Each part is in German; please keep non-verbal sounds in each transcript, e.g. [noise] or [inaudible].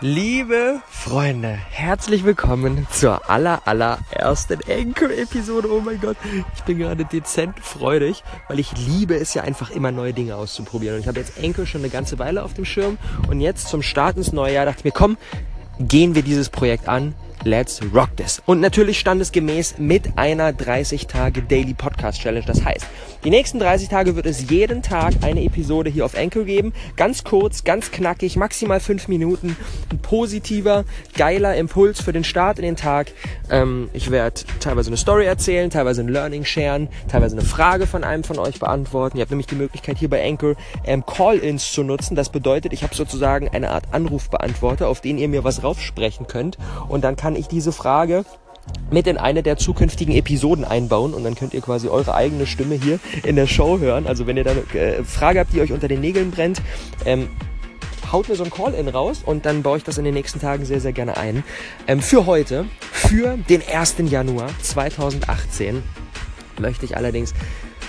Liebe Freunde, herzlich willkommen zur aller allerersten Anchor-Episode. Oh mein Gott, ich bin gerade dezent freudig, weil ich liebe es ja einfach immer neue Dinge auszuprobieren. Und ich habe jetzt Anchor schon eine ganze Weile auf dem Schirm und jetzt zum Start ins neue Jahr dachte ich mir, komm, gehen wir dieses Projekt an. Let's rock this. Und natürlich standesgemäß mit einer 30 Tage Daily Podcast Challenge. Das heißt, die nächsten 30 Tage wird es jeden Tag eine Episode hier auf Anchor geben. Ganz kurz, ganz knackig, maximal 5 Minuten. Ein positiver, geiler Impuls für den Start in den Tag. Ähm, ich werde teilweise eine Story erzählen, teilweise ein Learning sharen, teilweise eine Frage von einem von euch beantworten. Ihr habt nämlich die Möglichkeit hier bei Anchor ähm, Call-ins zu nutzen. Das bedeutet, ich habe sozusagen eine Art Anrufbeantworter, auf den ihr mir was raufsprechen könnt. Und dann kann ich diese Frage mit in eine der zukünftigen Episoden einbauen und dann könnt ihr quasi eure eigene Stimme hier in der Show hören. Also wenn ihr da eine äh, Frage habt, die euch unter den Nägeln brennt, ähm, haut mir so ein Call-In raus und dann baue ich das in den nächsten Tagen sehr, sehr gerne ein. Ähm, für heute, für den 1. Januar 2018, möchte ich allerdings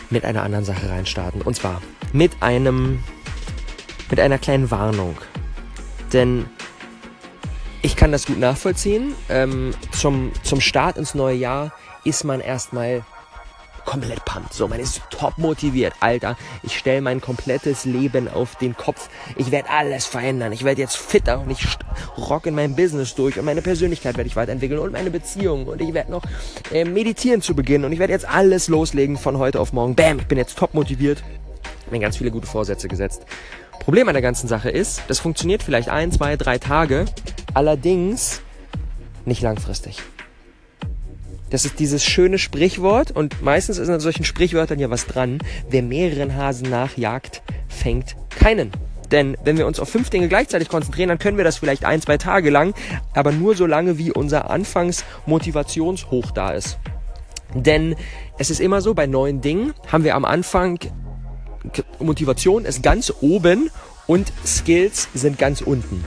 mit einer anderen Sache reinstarten. Und zwar mit einem, mit einer kleinen Warnung. Denn ich kann das gut nachvollziehen. Ähm, zum, zum Start ins neue Jahr ist man erstmal komplett pumped. So, man ist top motiviert. Alter, ich stelle mein komplettes Leben auf den Kopf. Ich werde alles verändern. Ich werde jetzt fitter und ich rock in meinem Business durch und meine Persönlichkeit werde ich weiterentwickeln und meine Beziehung und ich werde noch äh, meditieren zu Beginn und ich werde jetzt alles loslegen von heute auf morgen. Bam, ich bin jetzt top motiviert. Mir ganz viele gute Vorsätze gesetzt. Problem an der ganzen Sache ist, das funktioniert vielleicht ein, zwei, drei Tage, allerdings nicht langfristig. Das ist dieses schöne Sprichwort und meistens ist an solchen Sprichwörtern ja was dran. Wer mehreren Hasen nachjagt, fängt keinen. Denn wenn wir uns auf fünf Dinge gleichzeitig konzentrieren, dann können wir das vielleicht ein, zwei Tage lang, aber nur so lange, wie unser Anfangsmotivationshoch da ist. Denn es ist immer so, bei neuen Dingen haben wir am Anfang Motivation ist ganz oben und Skills sind ganz unten.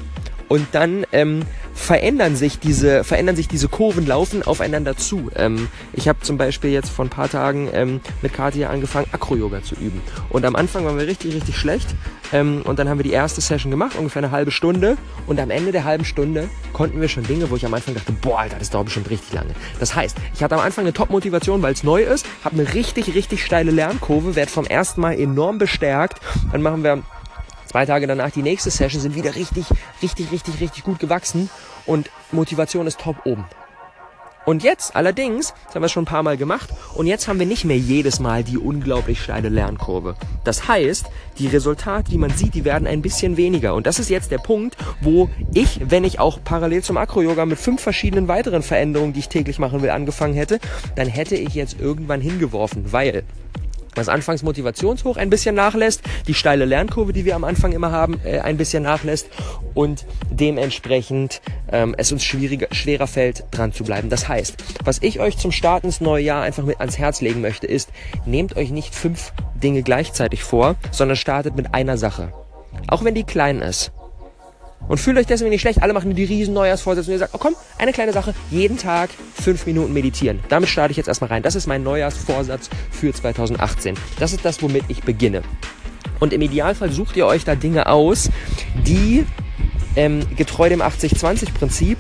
Und dann ähm, verändern sich diese verändern sich diese Kurven laufen aufeinander zu. Ähm, ich habe zum Beispiel jetzt vor ein paar Tagen ähm, mit Katja angefangen Acro-Yoga zu üben und am Anfang waren wir richtig richtig schlecht ähm, und dann haben wir die erste Session gemacht ungefähr eine halbe Stunde und am Ende der halben Stunde konnten wir schon Dinge, wo ich am Anfang dachte, boah Alter, das dauert bestimmt richtig lange. Das heißt, ich hatte am Anfang eine Top-Motivation, weil es neu ist, habe eine richtig richtig steile Lernkurve, werde vom ersten Mal enorm bestärkt. Dann machen wir Zwei Tage danach die nächste Session sind wieder richtig, richtig, richtig, richtig gut gewachsen und Motivation ist top oben. Und jetzt allerdings, das haben wir schon ein paar Mal gemacht, und jetzt haben wir nicht mehr jedes Mal die unglaublich steile Lernkurve. Das heißt, die Resultate, die man sieht, die werden ein bisschen weniger. Und das ist jetzt der Punkt, wo ich, wenn ich auch parallel zum Akro-Yoga mit fünf verschiedenen weiteren Veränderungen, die ich täglich machen will, angefangen hätte, dann hätte ich jetzt irgendwann hingeworfen, weil das Anfangsmotivationshoch ein bisschen nachlässt, die steile Lernkurve, die wir am Anfang immer haben, äh, ein bisschen nachlässt und dementsprechend ähm, es uns schwieriger, schwerer fällt, dran zu bleiben. Das heißt, was ich euch zum Start ins neue Jahr einfach mit ans Herz legen möchte, ist, nehmt euch nicht fünf Dinge gleichzeitig vor, sondern startet mit einer Sache. Auch wenn die klein ist. Und fühlt euch deswegen nicht schlecht. Alle machen die riesen Neujahrsvorsätze und ihr sagt, oh komm, eine kleine Sache, jeden Tag fünf Minuten meditieren. Damit starte ich jetzt erstmal rein. Das ist mein Neujahrsvorsatz für 2018. Das ist das, womit ich beginne. Und im Idealfall sucht ihr euch da Dinge aus, die ähm, getreu dem 80-20-Prinzip,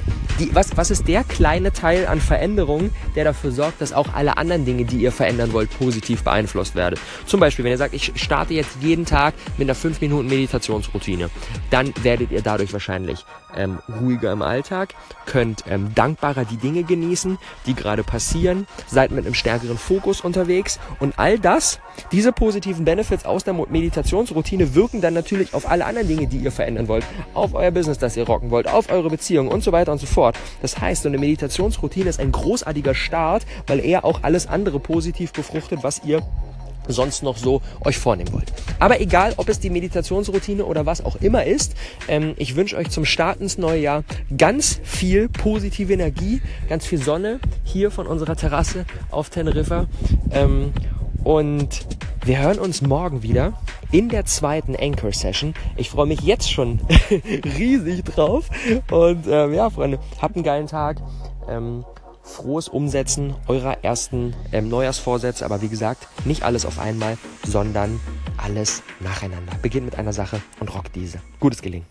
was, was ist der kleine Teil an Veränderungen, der dafür sorgt, dass auch alle anderen Dinge, die ihr verändern wollt, positiv beeinflusst werden. Zum Beispiel, wenn ihr sagt, ich starte jetzt jeden Tag mit einer 5 Minuten Meditationsroutine, dann werdet ihr dadurch wahrscheinlich ähm, ruhiger im Alltag, könnt ähm, dankbarer die Dinge genießen, die gerade passieren, seid mit einem stärkeren Fokus unterwegs und all das, diese positiven Benefits aus der Meditationsroutine wirken dann natürlich auf alle anderen Dinge, die ihr verändern wollt, auf euer Business, das ihr rocken wollt, auf eure Beziehung und so weiter und so fort. Das heißt, so eine Meditationsroutine ist ein großartiger Start, weil er auch alles andere positiv befruchtet, was ihr sonst noch so euch vornehmen wollt. Aber egal, ob es die Meditationsroutine oder was auch immer ist, ähm, ich wünsche euch zum Start ins neue Jahr ganz viel positive Energie, ganz viel Sonne hier von unserer Terrasse auf Teneriffa. Ähm, und wir hören uns morgen wieder in der zweiten Anchor Session. Ich freue mich jetzt schon [laughs] riesig drauf. Und ähm, ja, Freunde, habt einen geilen Tag. Ähm, frohes Umsetzen eurer ersten ähm, Neujahrsvorsätze. Aber wie gesagt, nicht alles auf einmal, sondern alles nacheinander. Beginnt mit einer Sache und rockt diese. Gutes Gelingen.